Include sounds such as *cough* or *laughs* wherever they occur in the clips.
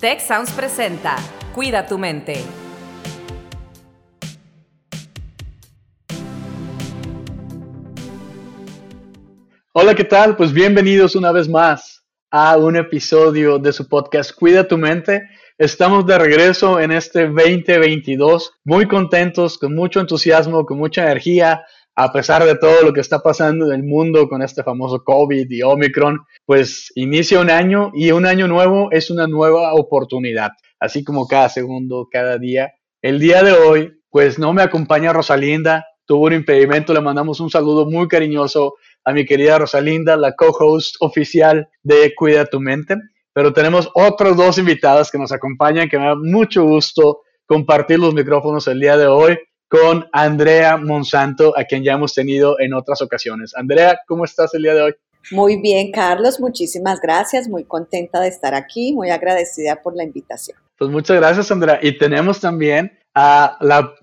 Tech Sounds presenta Cuida tu mente. Hola, ¿qué tal? Pues bienvenidos una vez más a un episodio de su podcast Cuida tu mente. Estamos de regreso en este 2022, muy contentos, con mucho entusiasmo, con mucha energía, a pesar de todo lo que está pasando en el mundo con este famoso COVID y Omicron, pues inicia un año y un año nuevo es una nueva oportunidad, así como cada segundo, cada día. El día de hoy, pues no me acompaña Rosalinda, tuvo un impedimento, le mandamos un saludo muy cariñoso a mi querida Rosalinda, la co-host oficial de Cuida tu Mente, pero tenemos otros dos invitados que nos acompañan, que me da mucho gusto compartir los micrófonos el día de hoy con Andrea Monsanto, a quien ya hemos tenido en otras ocasiones. Andrea, ¿cómo estás el día de hoy? Muy bien, Carlos, muchísimas gracias, muy contenta de estar aquí, muy agradecida por la invitación. Pues muchas gracias, Andrea. Y tenemos también a la,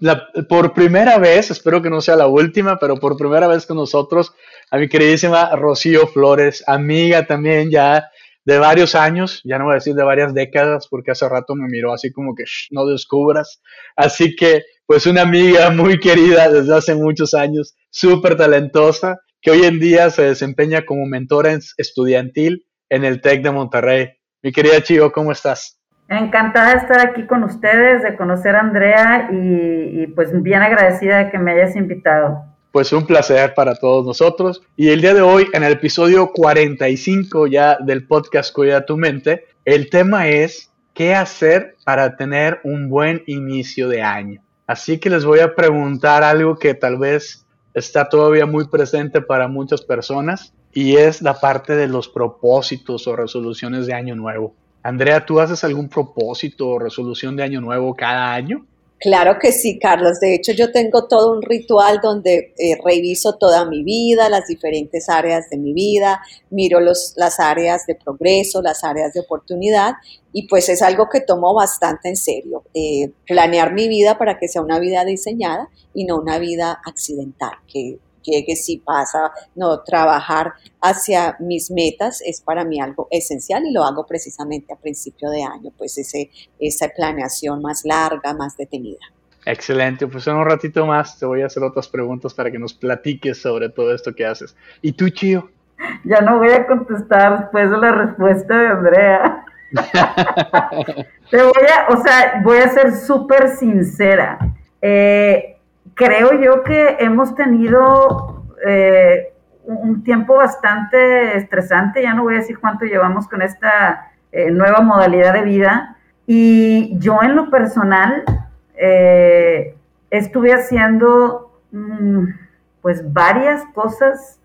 por primera vez, espero que no sea la última, pero por primera vez con nosotros, a mi queridísima Rocío Flores, amiga también ya de varios años, ya no voy a decir de varias décadas, porque hace rato me miró así como que no descubras. Así que pues una amiga muy querida desde hace muchos años, súper talentosa, que hoy en día se desempeña como mentora estudiantil en el TEC de Monterrey. Mi querida Chivo, ¿cómo estás? Encantada de estar aquí con ustedes, de conocer a Andrea y, y, pues bien agradecida de que me hayas invitado. Pues un placer para todos nosotros. Y el día de hoy, en el episodio 45 ya del podcast Cuida tu mente, el tema es qué hacer para tener un buen inicio de año. Así que les voy a preguntar algo que tal vez está todavía muy presente para muchas personas y es la parte de los propósitos o resoluciones de año nuevo. Andrea, ¿tú haces algún propósito o resolución de año nuevo cada año? Claro que sí, Carlos. De hecho, yo tengo todo un ritual donde eh, reviso toda mi vida, las diferentes áreas de mi vida, miro los, las áreas de progreso, las áreas de oportunidad y pues es algo que tomo bastante en serio. Eh, planear mi vida para que sea una vida diseñada y no una vida accidental, que llegue si pasa, no trabajar hacia mis metas es para mí algo esencial y lo hago precisamente a principio de año, pues ese, esa planeación más larga, más detenida. Excelente, pues en un ratito más te voy a hacer otras preguntas para que nos platiques sobre todo esto que haces. ¿Y tú, Chío? Ya no voy a contestar después de la respuesta de Andrea. *laughs* te voy a, o sea, voy a ser súper sincera. Eh, creo yo que hemos tenido eh, un tiempo bastante estresante, ya no voy a decir cuánto llevamos con esta eh, nueva modalidad de vida, y yo en lo personal eh, estuve haciendo mm, pues varias cosas,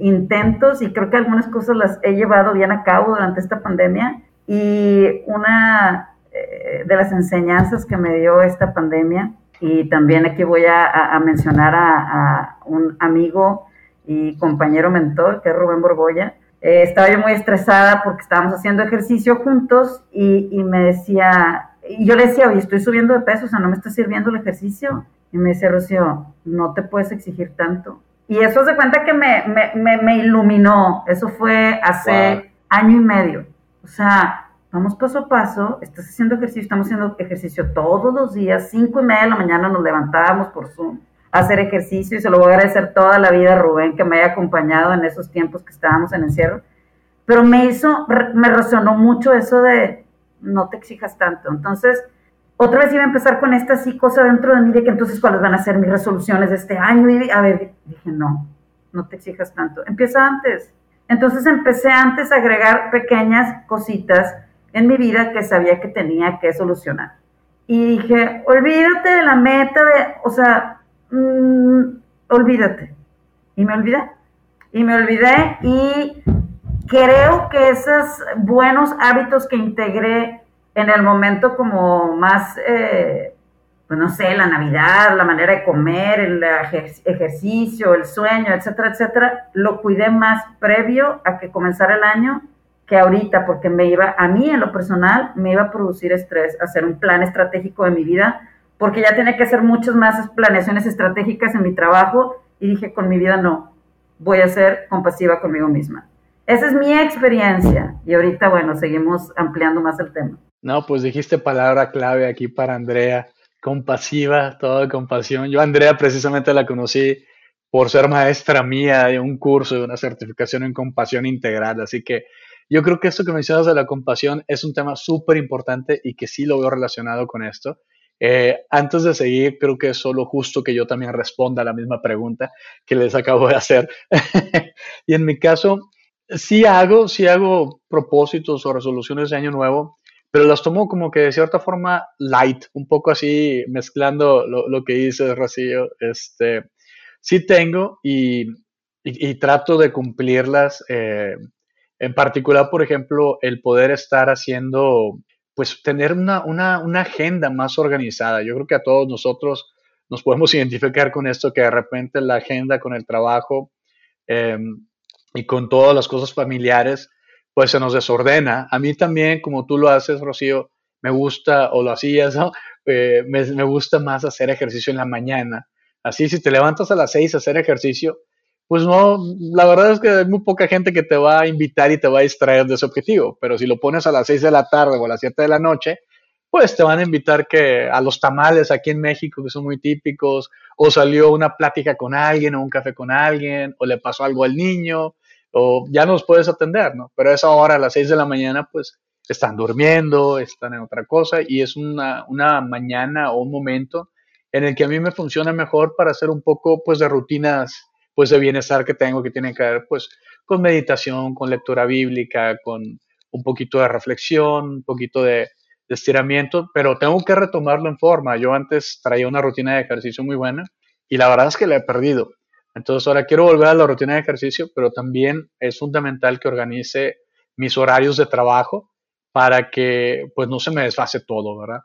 intentos, y creo que algunas cosas las he llevado bien a cabo durante esta pandemia, y una de las enseñanzas que me dio esta pandemia y también aquí voy a, mencionar a, un amigo y compañero mentor, que es Rubén Borbolla. Eh, estaba yo muy estresada porque estábamos haciendo ejercicio juntos y, me decía, y yo le decía, oye, estoy subiendo de peso, o sea, no me está sirviendo el ejercicio. Y me decía, Rocío, no te puedes exigir tanto. Y eso se cuenta que me, me, me, iluminó. Eso fue hace año y medio. O sea, vamos paso a paso, estás haciendo ejercicio, estamos haciendo ejercicio todos los días, cinco y media de la mañana nos levantábamos por Zoom a hacer ejercicio y se lo voy a agradecer toda la vida a Rubén que me haya acompañado en esos tiempos que estábamos en encierro, pero me hizo, me resonó mucho eso de no te exijas tanto, entonces otra vez iba a empezar con esta así cosa dentro de mí de que entonces cuáles van a ser mis resoluciones de este año y a ver, dije no, no te exijas tanto, empieza antes, entonces empecé antes a agregar pequeñas cositas en mi vida que sabía que tenía que solucionar. Y dije, olvídate de la meta de, o sea, mm, olvídate. Y me olvidé. Y me olvidé y creo que esos buenos hábitos que integré en el momento como más, eh, pues no sé, la Navidad, la manera de comer, el ejercicio, el sueño, etcétera, etcétera, lo cuidé más previo a que comenzara el año que ahorita, porque me iba, a mí en lo personal, me iba a producir estrés hacer un plan estratégico de mi vida, porque ya tenía que hacer muchas más planeaciones estratégicas en mi trabajo y dije, con mi vida no, voy a ser compasiva conmigo misma. esa es mi experiencia. Y ahorita, bueno, seguimos ampliando más el tema. No, pues dijiste palabra clave aquí para Andrea, compasiva, toda compasión. Yo Andrea precisamente la conocí por ser maestra mía de un curso, de una certificación en compasión integral, así que yo creo que esto que mencionas de la compasión es un tema súper importante y que sí lo veo relacionado con esto. Eh, antes de seguir, creo que es solo justo que yo también responda a la misma pregunta que les acabo de hacer. *laughs* y en mi caso, sí hago, sí hago propósitos o resoluciones de año nuevo, pero las tomo como que de cierta forma light, un poco así mezclando lo, que dice Rocío. Este, sí tengo y, trato de cumplirlas. Eh, en particular, por ejemplo, el poder estar haciendo, pues tener una, una, agenda más organizada. Yo creo que a todos nosotros nos podemos *laughs* identificar con esto, que de repente la agenda con el trabajo em, y con todas las cosas familiares, pues se nos desordena. A mí también, como tú lo haces, Rocío, me gusta, o lo hacías. *laughs* Eh, me, me, gusta más hacer ejercicio en la mañana. Así, si te levantas a las seis a hacer ejercicio, pues no, la verdad es que hay muy poca gente que te va a invitar y te va a distraer de ese objetivo, pero si lo pones a las 6 de la tarde o a las 7 de la noche, pues te van a invitar que a los tamales aquí en México, que son muy típicos, o salió una plática con alguien o un café con alguien, o le pasó algo al niño, o ya nos puedes atender, ¿no? Pero a esa hora, a las 6 de la mañana, pues están durmiendo, están en otra cosa, y es una, una mañana o un momento en el que a mí me funciona mejor para hacer un poco, pues, de rutinas pues de bienestar que tengo que tiene que ver pues con meditación, con lectura bíblica, con un poquito de reflexión, un poquito de, estiramiento, pero tengo que retomarlo en forma. Yo antes traía una rutina de ejercicio muy buena y la verdad es que la he perdido. Entonces ahora quiero volver a la rutina de ejercicio, pero también es fundamental que organice mis horarios de trabajo para que pues no se me desfase todo, ¿verdad?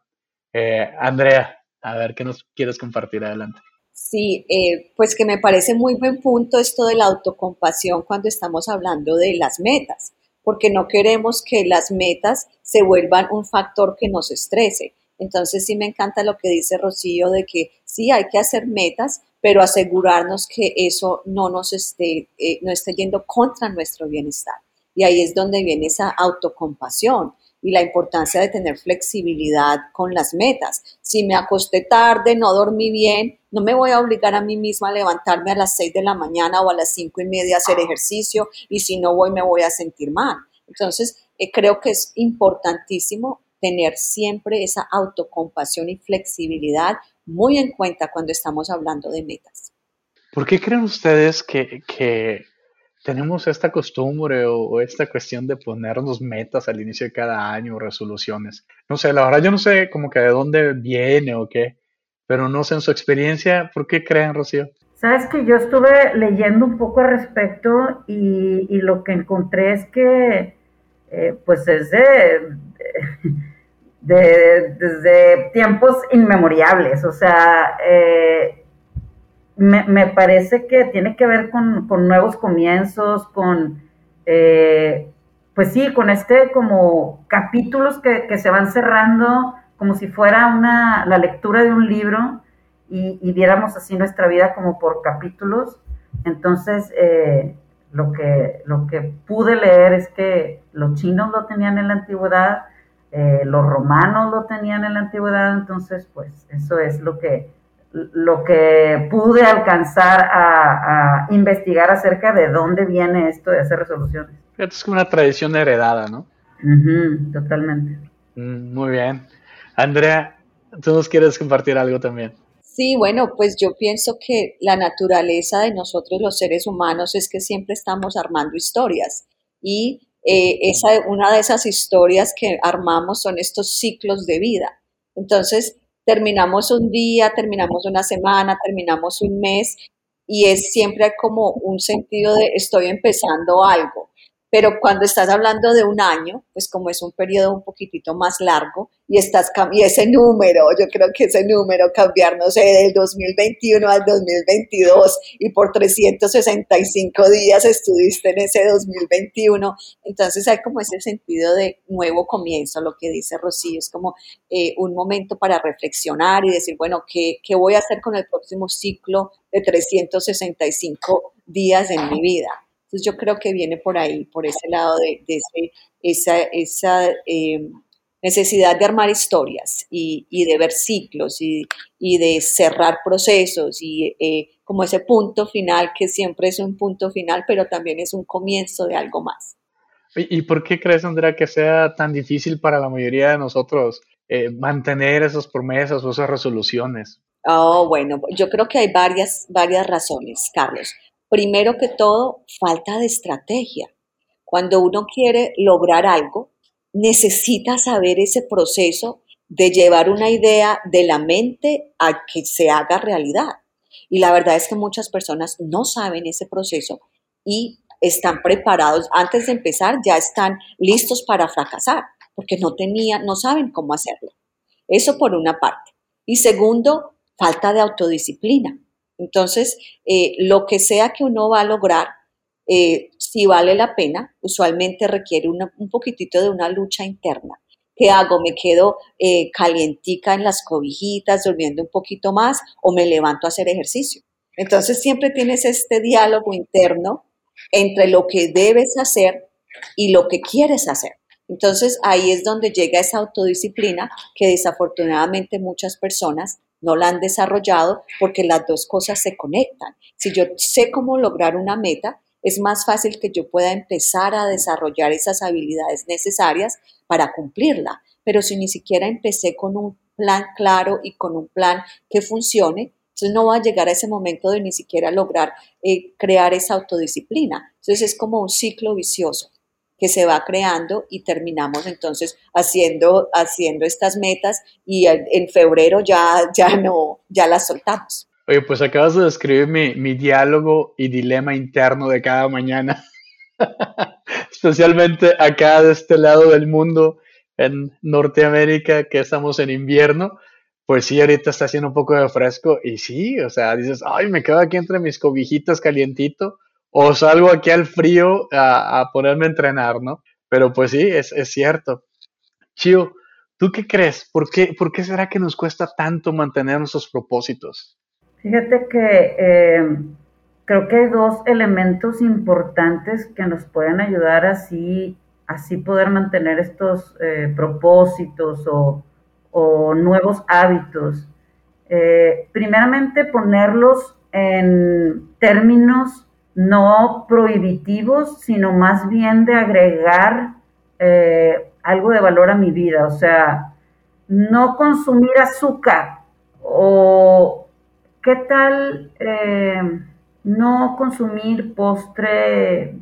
Eh, Andrea, a ver, ¿qué nos quieres compartir adelante? Sí, eh, pues que me parece muy buen punto esto de la autocompasión cuando estamos hablando de las metas, porque no queremos que las metas se vuelvan un factor que nos estrese. Entonces sí me encanta lo que dice Rocío de que sí hay que hacer metas, pero asegurarnos que eso no nos esté, eh, no esté yendo contra nuestro bienestar. Y ahí es donde viene esa autocompasión y la importancia de tener flexibilidad con las metas. Si me acosté tarde, no dormí bien, no me voy a obligar a mí misma a levantarme a las 6 de la mañana o a las cinco y media a hacer ejercicio y si no voy me voy a sentir mal. Entonces, eh, creo que es importantísimo tener siempre esa autocompasión y flexibilidad muy en cuenta cuando estamos hablando de metas. ¿Por qué creen ustedes que, que tenemos esta costumbre o, esta cuestión de ponernos metas al inicio de cada año, resoluciones. No sé, la verdad yo no sé como que de dónde viene o qué, pero no sé en su experiencia, ¿por qué creen, Rocío? Sabes que yo estuve leyendo un poco al respecto y, lo que encontré es que, eh, pues es de, desde tiempos inmemoriales, o sea, eh, me, parece que tiene que ver con, nuevos comienzos, con, eh, pues sí, con este como capítulos que, se van cerrando como si fuera una, la lectura de un libro y, viéramos así nuestra vida como por capítulos. Entonces, eh, lo, que, lo que pude leer es que los chinos lo tenían en la antigüedad, eh, los romanos lo tenían en la antigüedad, entonces, pues eso es lo que lo que pude alcanzar a, investigar acerca de dónde viene esto de hacer resoluciones. Es como una tradición heredada, ¿no? totalmente. Mm, muy bien. Andrea, ¿tú nos quieres compartir algo también? Sí, bueno, pues yo pienso que la naturaleza de nosotros los seres humanos es que siempre estamos armando historias y eh, esa, una de esas historias que armamos son estos ciclos de vida. Entonces, terminamos un día, terminamos una semana, terminamos un mes y es siempre como un sentido de estoy empezando algo. Pero cuando estás hablando de un año, pues como es un periodo un poquitito más largo y estás y ese número, yo creo que ese número cambiar, no sé, del 2021 al 2022 y por 365 días estuviste en ese 2021, entonces hay como ese sentido de nuevo comienzo, lo que dice Rocío, es como eh, un momento para reflexionar y decir, bueno, ¿qué, ¿qué voy a hacer con el próximo ciclo de 365 días en mi vida? Entonces yo creo que viene por ahí, por ese lado de, esa, esa eh, necesidad de armar historias y, de ver ciclos y, de cerrar procesos y eh, como ese punto final que siempre es un punto final, pero también es un comienzo de algo más. ¿Y por qué crees, Andrea, que sea tan difícil para la mayoría de nosotros eh, mantener esas promesas o esas resoluciones? Oh, bueno, yo creo que hay varias, varias razones, Carlos. Primero que todo, falta de estrategia. Cuando uno quiere lograr algo, necesita saber ese proceso de llevar una idea de la mente a que se haga realidad. Y la verdad es que muchas personas no saben ese proceso y están preparados, antes de empezar ya están listos para fracasar, porque no tenían, no saben cómo hacerlo. Eso por una parte. Y segundo, falta de autodisciplina. Entonces, eh, lo que sea que uno va a lograr, eh, si vale la pena, usualmente requiere un poquitito de una lucha interna. ¿Qué hago? ¿Me quedo eh, calientica en las cobijitas, durmiendo un poquito más o me levanto a hacer ejercicio? Entonces siempre tienes este diálogo interno entre lo que debes hacer y lo que quieres hacer. Entonces ahí es donde llega esa autodisciplina que desafortunadamente muchas personas no la han desarrollado porque las dos cosas se conectan. Si yo sé cómo lograr una meta, es más fácil que yo pueda empezar a desarrollar esas habilidades necesarias para cumplirla. Pero si ni siquiera empecé con un plan claro y con un plan que funcione, entonces no va a llegar a ese momento de ni siquiera lograr eh, crear esa autodisciplina. Entonces es como un ciclo vicioso que se va creando y terminamos entonces haciendo, haciendo estas metas y en, febrero ya, ya no, ya las soltamos. Oye, pues acabas de describir mi, mi diálogo y dilema interno de cada mañana, *laughs* especialmente acá de este lado del mundo, en Norteamérica, que estamos en invierno pues sí, ahorita está haciendo un poco de fresco y sí, o sea, dices, ay, me quedo aquí entre mis cobijitas calientito o salgo aquí al frío a, ponerme a entrenar, ¿no? Pero pues sí, es, cierto. Chio, ¿tú qué crees? ¿Por qué, ¿Por qué será que nos cuesta tanto mantener nuestros propósitos? Fíjate que eh, creo que hay dos elementos importantes que nos pueden ayudar así, así poder mantener estos eh, propósitos o o nuevos hábitos. Eh, primeramente ponerlos en términos no prohibitivos, sino más bien de agregar eh, algo de valor a mi vida. O sea, no consumir azúcar o qué tal eh, no consumir postre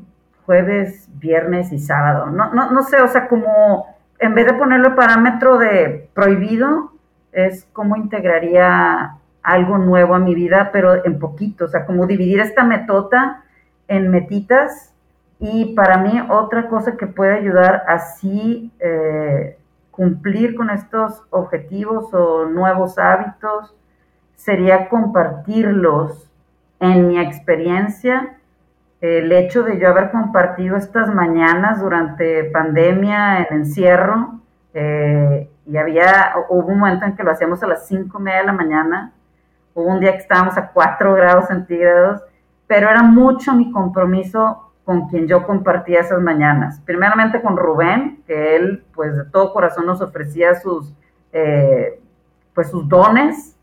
jueves, viernes y sábado. No, no, no sé, o sea, como en vez de ponerlo el parámetro de prohibido, es cómo integraría algo nuevo a mi vida, pero en poquito, o sea, como dividir esta metota en metitas. Y para mí otra cosa que puede ayudar así eh, cumplir con estos objetivos o nuevos hábitos sería compartirlos en mi experiencia el hecho de yo haber compartido estas mañanas durante pandemia, en encierro, eh, y había, hubo un momento en que lo hacíamos a las cinco media de la mañana, hubo un día que estábamos a 4 grados centígrados, pero era mucho mi compromiso con quien yo compartía esas mañanas. Primeramente con Rubén, que él pues de todo corazón nos ofrecía sus, eh, pues sus dones,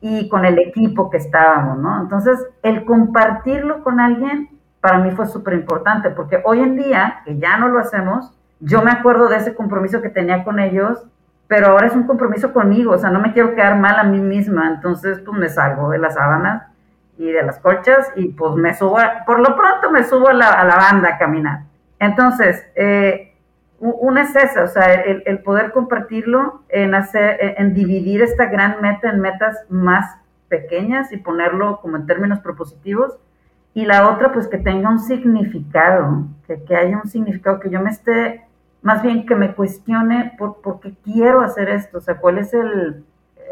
y con el equipo que estábamos, ¿no? Entonces, el compartirlo con alguien para mí fue súper importante, porque hoy en día, que ya no lo hacemos, yo me acuerdo de ese compromiso que tenía con ellos, pero ahora es un compromiso conmigo, o sea, no me quiero quedar mal a mí misma, entonces pues me salgo de las sábanas y de las colchas y pues me subo, por lo pronto me subo a la, banda a caminar. Entonces, eh, una es esa, o sea, el, poder compartirlo, en, hacer, en dividir esta gran meta en metas más pequeñas y ponerlo como en términos propositivos y la otra, pues que tenga un significado, que, que haya un significado, que yo me esté, más bien que me cuestione por, por qué quiero hacer esto, o sea, cuál es el,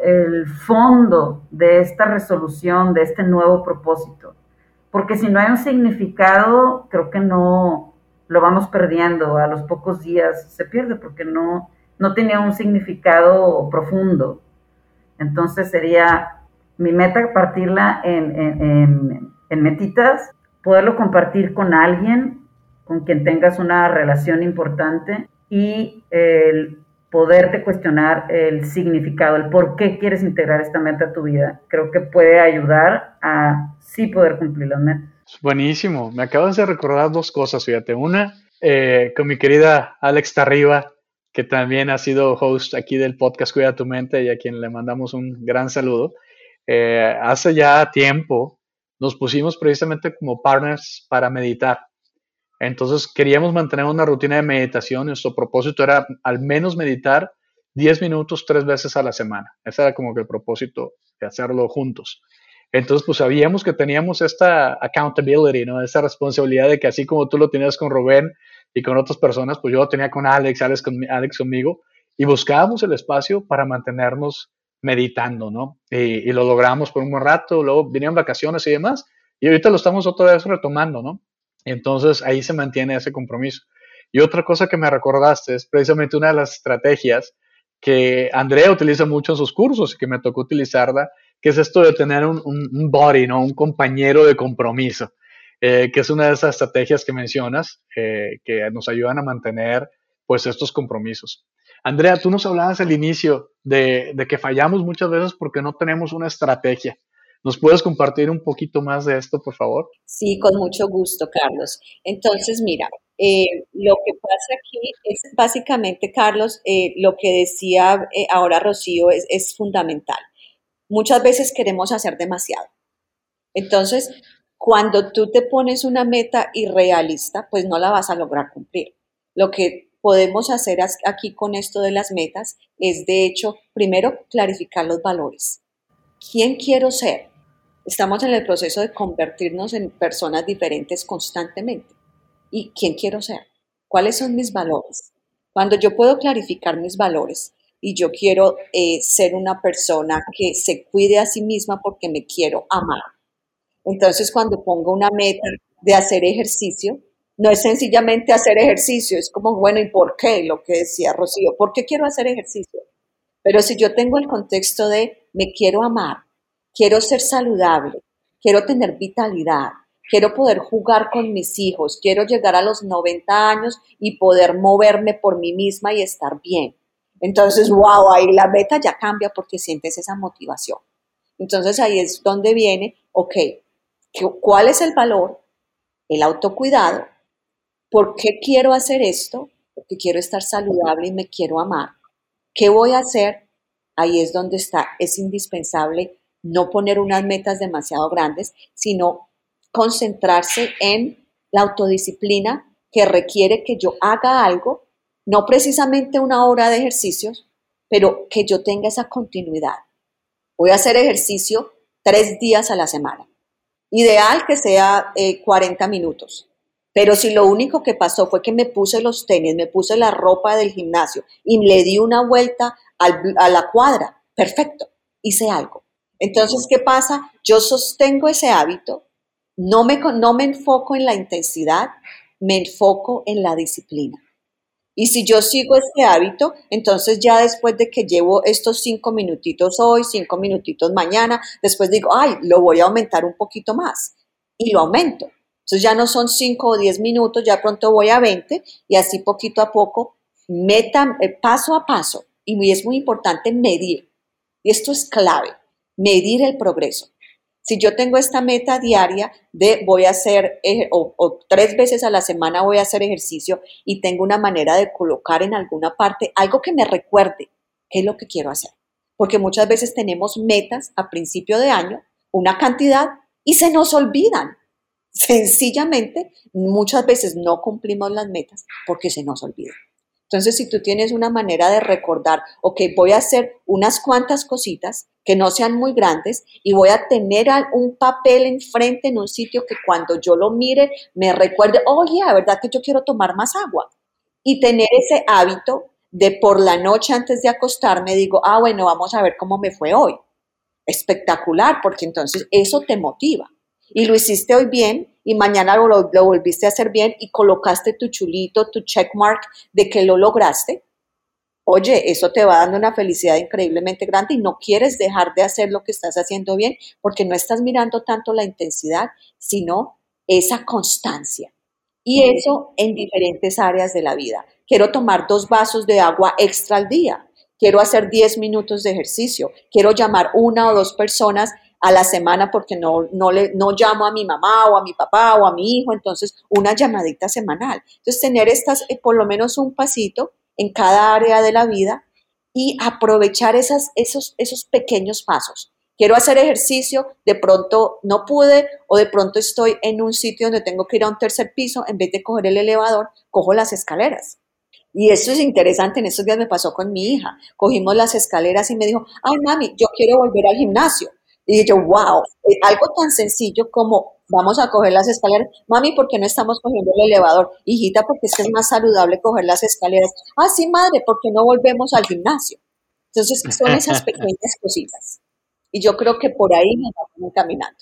el fondo de esta resolución, de este nuevo propósito. Porque si no hay un significado, creo que no lo vamos perdiendo. A los pocos días se pierde porque no, no tenía un significado profundo. Entonces sería mi meta partirla en, en, en metitas poderlo compartir con alguien con quien tengas una relación importante y el poderte cuestionar el significado, el por qué quieres integrar esta meta a tu vida, creo que puede ayudar a sí poder cumplir las metas. Buenísimo, me acabas de recordar dos cosas, fíjate. Una, eh, con mi querida Alex Tarriba, que también ha sido host aquí del podcast Cuida tu mente y a quien le mandamos un gran saludo. Eh, hace ya tiempo nos pusimos precisamente como partners para meditar. Entonces queríamos mantener una rutina de meditación. Nuestro propósito era al menos meditar 10 minutos tres veces a la semana. Ese era como que el propósito de hacerlo juntos. Entonces, pues sabíamos que teníamos esta accountability, ¿no? Esa responsabilidad de que así como tú lo tenías con Rubén y con otras personas, pues yo lo tenía con Alex, Alex, con, Alex conmigo, y buscábamos el espacio para mantenernos meditando, ¿no? Y, lo logramos por un buen rato, luego vinieron vacaciones y demás, y ahorita lo estamos otra vez retomando, ¿no? Entonces ahí se mantiene ese compromiso. Y otra cosa que me recordaste es precisamente una de las estrategias que Andrea utiliza mucho en sus cursos y que me tocó utilizarla, que es esto de tener un, un, body, ¿no? Un compañero de compromiso, eh, que es una de esas estrategias que mencionas, eh, que nos ayudan a mantener, pues, estos compromisos. Andrea, tú nos hablabas al inicio de, que fallamos muchas veces porque no tenemos una estrategia. ¿Nos puedes compartir un poquito más de esto, por favor? Sí, con mucho gusto, Carlos. Entonces, mira, eh, lo que pasa aquí es básicamente, Carlos, eh, lo que decía eh, ahora Rocío es, es fundamental. Muchas veces queremos hacer demasiado. Entonces, cuando tú te pones una meta irrealista, pues no la vas a lograr cumplir. Lo que podemos hacer aquí con esto de las metas es, de hecho, primero, clarificar los valores. ¿Quién quiero ser? Estamos en el proceso de convertirnos en personas diferentes constantemente. ¿Y quién quiero ser? ¿Cuáles son mis valores? Cuando yo puedo clarificar mis valores y yo quiero eh, ser una persona que se cuide a sí misma porque me quiero amar. Entonces, cuando pongo una meta de hacer ejercicio, no es sencillamente hacer ejercicio, es como, bueno, ¿y por qué? Lo que decía Rocío, ¿por qué quiero hacer ejercicio? Pero si yo tengo el contexto de me quiero amar, quiero ser saludable, quiero tener vitalidad, quiero poder jugar con mis hijos, quiero llegar a los 90 años y poder moverme por mí misma y estar bien. Entonces, wow, ahí la meta ya cambia porque sientes esa motivación. Entonces ahí es donde viene, ok, ¿cuál es el valor? El autocuidado, ¿Por qué quiero hacer esto? Porque quiero estar saludable y me quiero amar. ¿Qué voy a hacer? Ahí es donde está. Es indispensable no poner unas metas demasiado grandes, sino concentrarse en la autodisciplina que requiere que yo haga algo, no precisamente una hora de ejercicios, pero que yo tenga esa continuidad. Voy a hacer ejercicio tres días a la semana. Ideal que sea 40 eh, minutos. Pero si lo único que pasó fue que me puse los tenis, me puse la ropa del gimnasio y le di una vuelta a la cuadra, perfecto, hice algo. Entonces, ¿qué pasa? Yo sostengo ese hábito, no me, no me enfoco en la intensidad, me enfoco en la disciplina. Y si yo sigo este hábito, entonces ya después de que llevo estos cinco minutitos hoy, cinco minutitos mañana, después digo, ay, lo voy a aumentar un poquito más. Y lo aumento. Entonces ya no son 5 o 10 minutos, ya pronto voy a 20 y así poquito a poco, meta, eh, paso a paso. Y es muy importante medir. Y esto es clave, medir el progreso. Si yo tengo esta meta diaria de voy a hacer, o, o, tres veces a la semana voy a hacer ejercicio y tengo una manera de colocar en alguna parte algo que me recuerde qué es lo que quiero hacer. Porque muchas veces tenemos metas a principio de año, una cantidad, y se nos olvidan. Sencillamente, muchas veces no cumplimos las metas porque se nos olvida. Entonces, si tú tienes una manera de recordar, ok, voy a hacer unas cuantas cositas que no sean muy grandes y voy a tener un papel enfrente en un sitio que cuando yo lo mire me recuerde, oye, la verdad que yo quiero tomar más agua. Y tener ese hábito de por la noche antes de acostarme digo, ah, bueno, vamos a ver cómo me fue hoy. Espectacular, porque entonces eso te motiva y lo hiciste hoy bien y mañana lo, lo, volviste a hacer bien y colocaste tu chulito, tu checkmark de que lo lograste, oye, eso te va dando una felicidad increíblemente grande y no quieres dejar de hacer lo que estás haciendo bien porque no estás mirando tanto la intensidad, sino esa constancia. Y eso en diferentes áreas de la vida. Quiero tomar dos vasos de agua extra al día. Quiero hacer 10 minutos de ejercicio. Quiero llamar una o dos personas a la semana porque no, no, le, no llamo a mi mamá o a mi papá o a mi hijo. Entonces, una llamadita semanal. Entonces, tener estas, eh, por lo menos un pasito en cada área de la vida y aprovechar esas, esos, esos pequeños pasos quiero hacer ejercicio, de pronto no pude o de pronto estoy en un sitio donde tengo que ir a un tercer piso, en vez de coger el elevador, cojo las escaleras. Y eso es interesante, en estos días me pasó con mi hija. Cogimos las escaleras y me dijo, ay mami, yo quiero volver al gimnasio. Y yo, wow, eh, algo tan sencillo como vamos a coger las escaleras. Mami, ¿por qué no estamos cogiendo el elevador? Hijita, porque es que es más saludable coger las escaleras. Ah, sí, madre, ¿por qué no volvemos al gimnasio? Entonces, son esas pequeñas *laughs* cositas. Y yo creo que por ahí nos vamos caminando.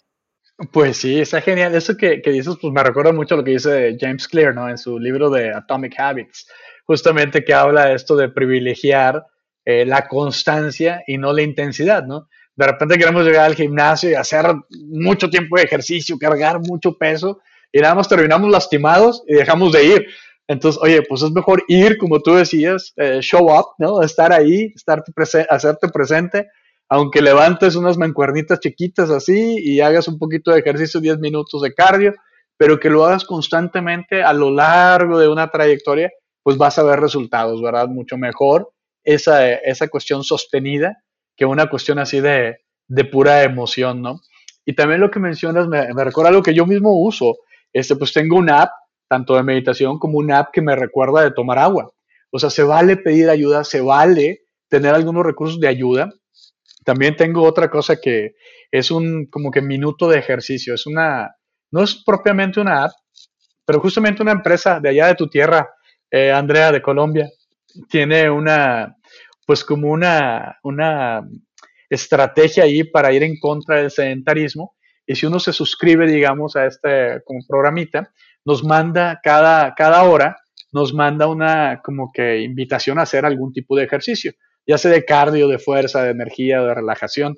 Pues sí, está genial. Eso que, que, dices, pues me recuerda mucho lo que dice James Clear, ¿no? En su libro de Atomic Habits, justamente que habla de esto de privilegiar eh, la constancia y no la intensidad, ¿no? De repente queremos llegar al gimnasio y hacer mucho tiempo de ejercicio, cargar mucho peso, y nada más terminamos lastimados y dejamos de ir. Entonces, oye, pues es mejor ir, como tú decías, eh, show up, ¿no? Estar ahí, estarte hacerte presente aunque levantes unas mancuernitas chiquitas así y hagas un poquito de ejercicio, 10 minutos de cardio, pero que lo hagas constantemente a lo largo de una trayectoria, pues vas a ver resultados, ¿verdad? Mucho mejor esa, esa cuestión sostenida que una cuestión así de, de pura emoción, ¿no? Y también lo que mencionas me, recuerda algo que yo mismo uso. Este, pues tengo una app, tanto de meditación como una app que me recuerda de tomar agua. O sea, se vale pedir ayuda, se vale tener algunos recursos de ayuda, también tengo otra cosa que es un como que minuto de ejercicio. Es una, no es propiamente una app, pero justamente una empresa de allá de tu tierra, eh, Andrea, de Colombia, tiene una, pues como una, una estrategia ahí para ir en contra del sedentarismo. Y si uno se suscribe, digamos, a este como programita, nos manda cada, cada hora, nos manda una como que invitación a hacer algún tipo de ejercicio ya sea de cardio, de fuerza, de energía, de relajación.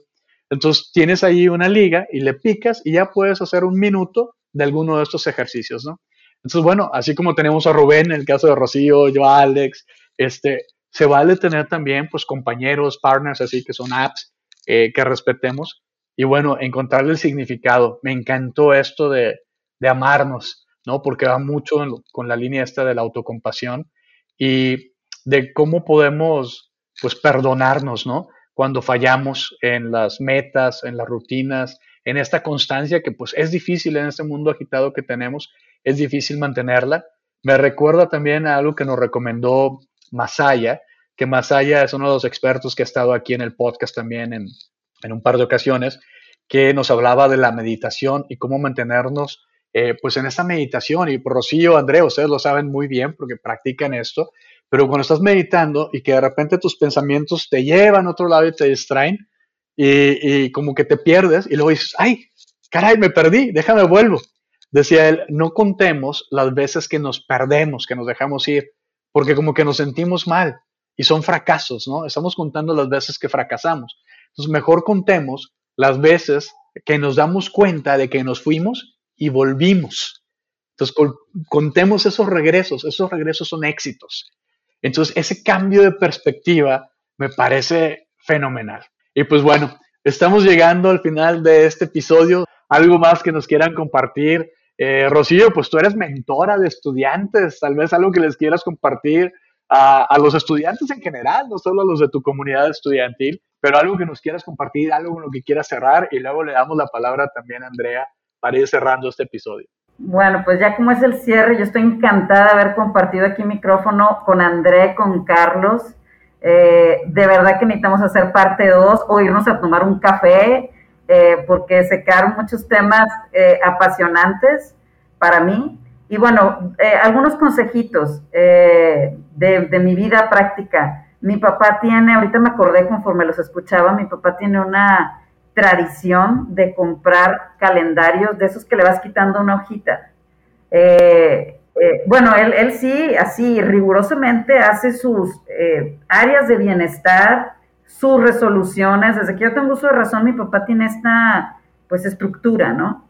Entonces tienes ahí una liga y le picas y ya puedes hacer un minuto de alguno de estos ejercicios, ¿no? Entonces, bueno, así como tenemos a Rubén, en el caso de Rocío, yo, Alex, este, se vale tener también, pues, compañeros, partners, así que son apps eh, que respetemos. Y bueno, encontrarle el significado. Me encantó esto de, de amarnos, ¿no? Porque va mucho con la línea esta de la autocompasión y de cómo podemos pues perdonarnos, ¿no? Cuando fallamos en las metas, en las rutinas, en esta constancia que pues es difícil en este mundo agitado que tenemos, es difícil mantenerla. Me recuerda también a algo que nos recomendó Masaya, que Masaya es uno de los expertos que ha estado aquí en el podcast también en, en un par de ocasiones, que nos hablaba de la meditación y cómo mantenernos eh, pues en esta meditación. Y Rocío, André, ustedes lo saben muy bien porque practican esto, pero cuando estás meditando y que de repente tus pensamientos te llevan a otro lado y te distraen y, como que te pierdes y luego dices, ay, caray, me perdí, déjame vuelvo. Decía él, no contemos las veces que nos perdemos, que nos dejamos ir, porque como que nos sentimos mal y son fracasos, ¿no? Estamos contando las veces que fracasamos. Entonces, mejor contemos las veces que nos damos cuenta de que nos fuimos y volvimos. Entonces, contemos esos regresos, esos regresos son éxitos. Entonces, ese cambio de perspectiva me parece fenomenal. Y pues bueno, estamos llegando al final de este episodio. Algo más que nos quieran compartir. Eh, Rocío, pues tú eres mentora de estudiantes, tal vez algo que les quieras compartir a, los estudiantes en general, no solo a los de tu comunidad estudiantil, pero algo que nos quieras compartir, algo con lo que quieras cerrar y luego le damos la palabra también a Andrea para ir cerrando este episodio. Bueno, pues ya como es el cierre, yo estoy encantada de haber compartido aquí micrófono con André, con Carlos. Eh, de verdad que necesitamos hacer parte 2 o irnos a tomar un café, eh, porque se quedaron muchos temas eh, apasionantes para mí. Y bueno, algunos consejitos de, de mi vida práctica. Mi papá tiene, ahorita me acordé conforme los escuchaba, mi papá tiene una tradición de comprar calendarios de esos que le vas quitando una hojita. Eh, eh, bueno, él, él, sí, así rigurosamente hace sus eh, áreas de bienestar, sus resoluciones. Desde que yo tengo uso de razón, mi papá tiene esta, pues, estructura, ¿no?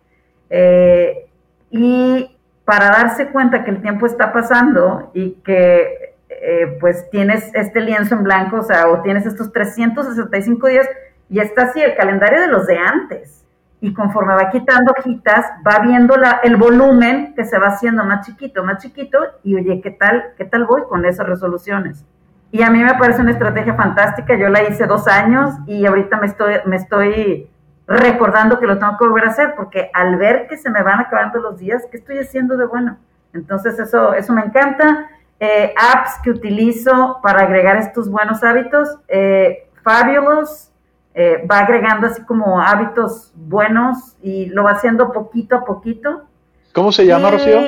Y para darse cuenta que el tiempo está pasando y que eh, pues tienes este lienzo en blanco, o sea, o tienes estos 365 días y está así el calendario de los de antes. Y conforme va quitando hojitas, va viendo la, el volumen que se va haciendo más chiquito, más chiquito, y oye, ¿qué tal, qué tal voy con esas resoluciones? Y a mí me parece una estrategia fantástica. Yo la hice dos años y ahorita me estoy, me estoy recordando que lo tengo que volver a hacer, porque al ver que se me van acabando los días, ¿qué estoy haciendo de bueno? Entonces eso, eso me encanta. Eh, apps que utilizo para agregar estos buenos hábitos, eh, Fabulous, eh, va agregando así como hábitos buenos y lo va haciendo poquito a poquito. ¿Cómo se llama, Rocío?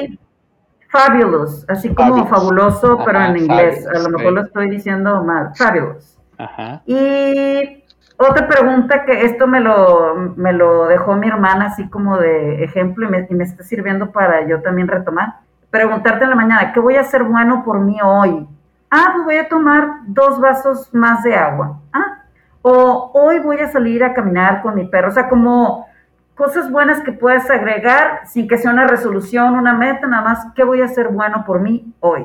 Fabulous, así como fabuloso, pero en inglés. a lo mejor lo estoy diciendo mal. Fabulous. Ajá. Y otra pregunta que esto me lo, me lo dejó mi hermana así como de ejemplo y me, y me está sirviendo para yo también retomar. Preguntarte en la mañana, ¿qué voy a hacer bueno por mí hoy? Ah, pues voy a tomar dos vasos más de agua. Ah, o hoy voy a salir a caminar con mi perro. O sea, como cosas buenas que puedes agregar sin que sea una resolución, una meta, nada más, ¿qué voy a hacer bueno por mí hoy?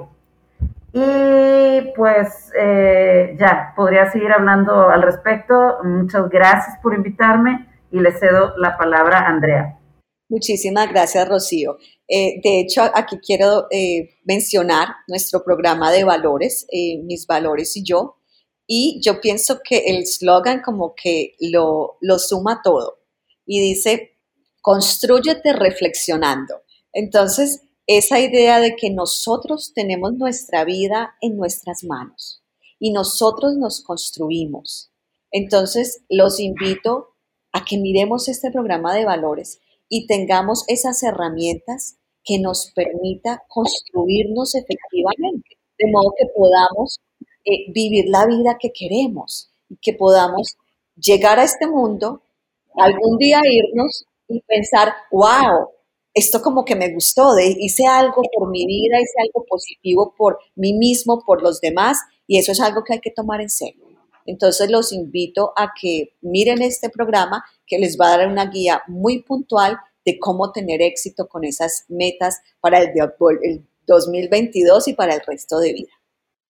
Y pues eh, ya, podría seguir hablando al respecto. Muchas gracias por invitarme y le cedo la palabra a Andrea. Muchísimas gracias, Rocío. Eh, de hecho, aquí quiero eh, mencionar nuestro programa de valores, Mis Valores y yo, y yo pienso que el slogan como que lo, lo suma todo y dice, construyete reflexionando. Entonces, esa idea de que nosotros tenemos nuestra vida en nuestras manos y nosotros nos construimos. Entonces, los invito a que miremos este programa de valores y tengamos esas herramientas que nos permita construirnos efectivamente, de modo que podamos eh, vivir la vida que queremos y que podamos llegar a este mundo, algún día irnos y pensar, wow, esto como que me gustó, de, hice algo por mi vida, hice algo positivo por mí mismo, por los demás, y eso es algo que hay que tomar en serio. Entonces los invito a que miren este programa que les va a dar una guía muy puntual de cómo tener éxito con esas metas para el, el 2022 y para el resto de vida.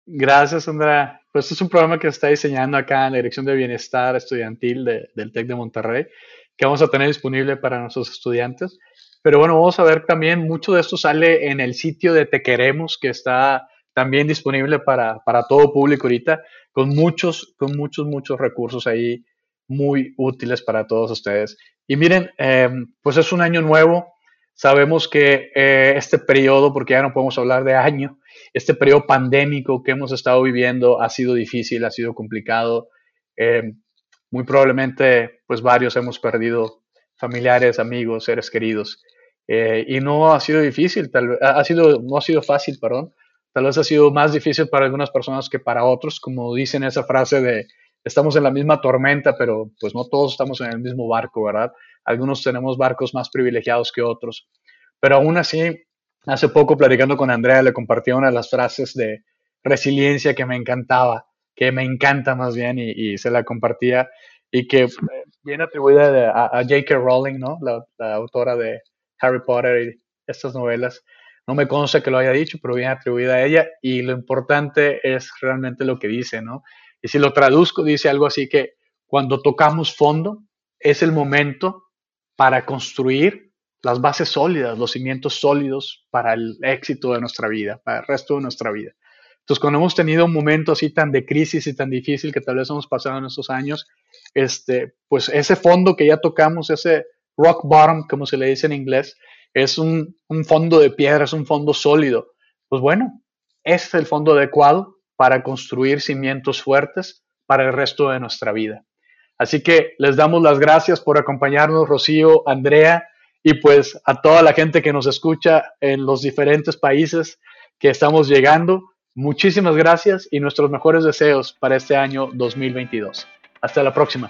Gracias, Andrea. Pues es un programa que está diseñando acá en la Dirección de Bienestar Estudiantil del TEC de Monterrey, que vamos a tener disponible para nuestros estudiantes. Pero bueno, vamos a ver también, mucho de esto sale en el sitio de Te Queremos, que está también disponible para, para todo público ahorita, con muchos, con muchos, muchos recursos ahí muy útiles para todos ustedes. Y miren, em, pues es un año nuevo. Sabemos que eh, este periodo, porque ya no podemos hablar de año, este periodo pandémico que hemos estado viviendo ha sido difícil, ha sido complicado. Eh, muy probablemente, pues varios hemos perdido familiares, amigos, seres queridos. Eh, y no ha sido difícil, tal vez, ha sido, no ha sido fácil, perdón. Tal vez ha sido más difícil para algunas personas que para otros, como dicen esa frase de estamos en la misma tormenta, pero pues no todos estamos en el mismo barco, ¿verdad? Algunos tenemos barcos más privilegiados que otros. Pero aún así, Hace poco, platicando con Andrea, le compartí una de las frases de resiliencia que me encantaba, que me encanta más bien, y, se la compartía, y que eh, viene atribuida a, J.K. Rowling, ¿no? La, autora de Harry Potter y estas novelas. No me consta que lo haya dicho, pero viene atribuida a ella, y lo importante es realmente lo que dice, ¿no? Y si lo traduzco, dice algo así que cuando tocamos fondo, es el momento para construir las bases sólidas, los cimientos sólidos para el éxito de nuestra vida, para el resto de nuestra vida. Entonces, cuando hemos tenido un momento así tan de crisis y tan difícil que tal vez hemos pasado en estos años, este, pues ese fondo que ya tocamos, ese rock bottom, como se le dice en inglés, es un, un fondo de piedra, es un fondo sólido. Pues bueno, ese es el fondo adecuado para construir cimientos fuertes para el resto de nuestra vida. Así que les damos las gracias por acompañarnos, Rocío, Andrea, y pues a toda la gente que nos escucha en los diferentes países que estamos llegando, muchísimas gracias y nuestros mejores deseos para este año 2022. Hasta la próxima.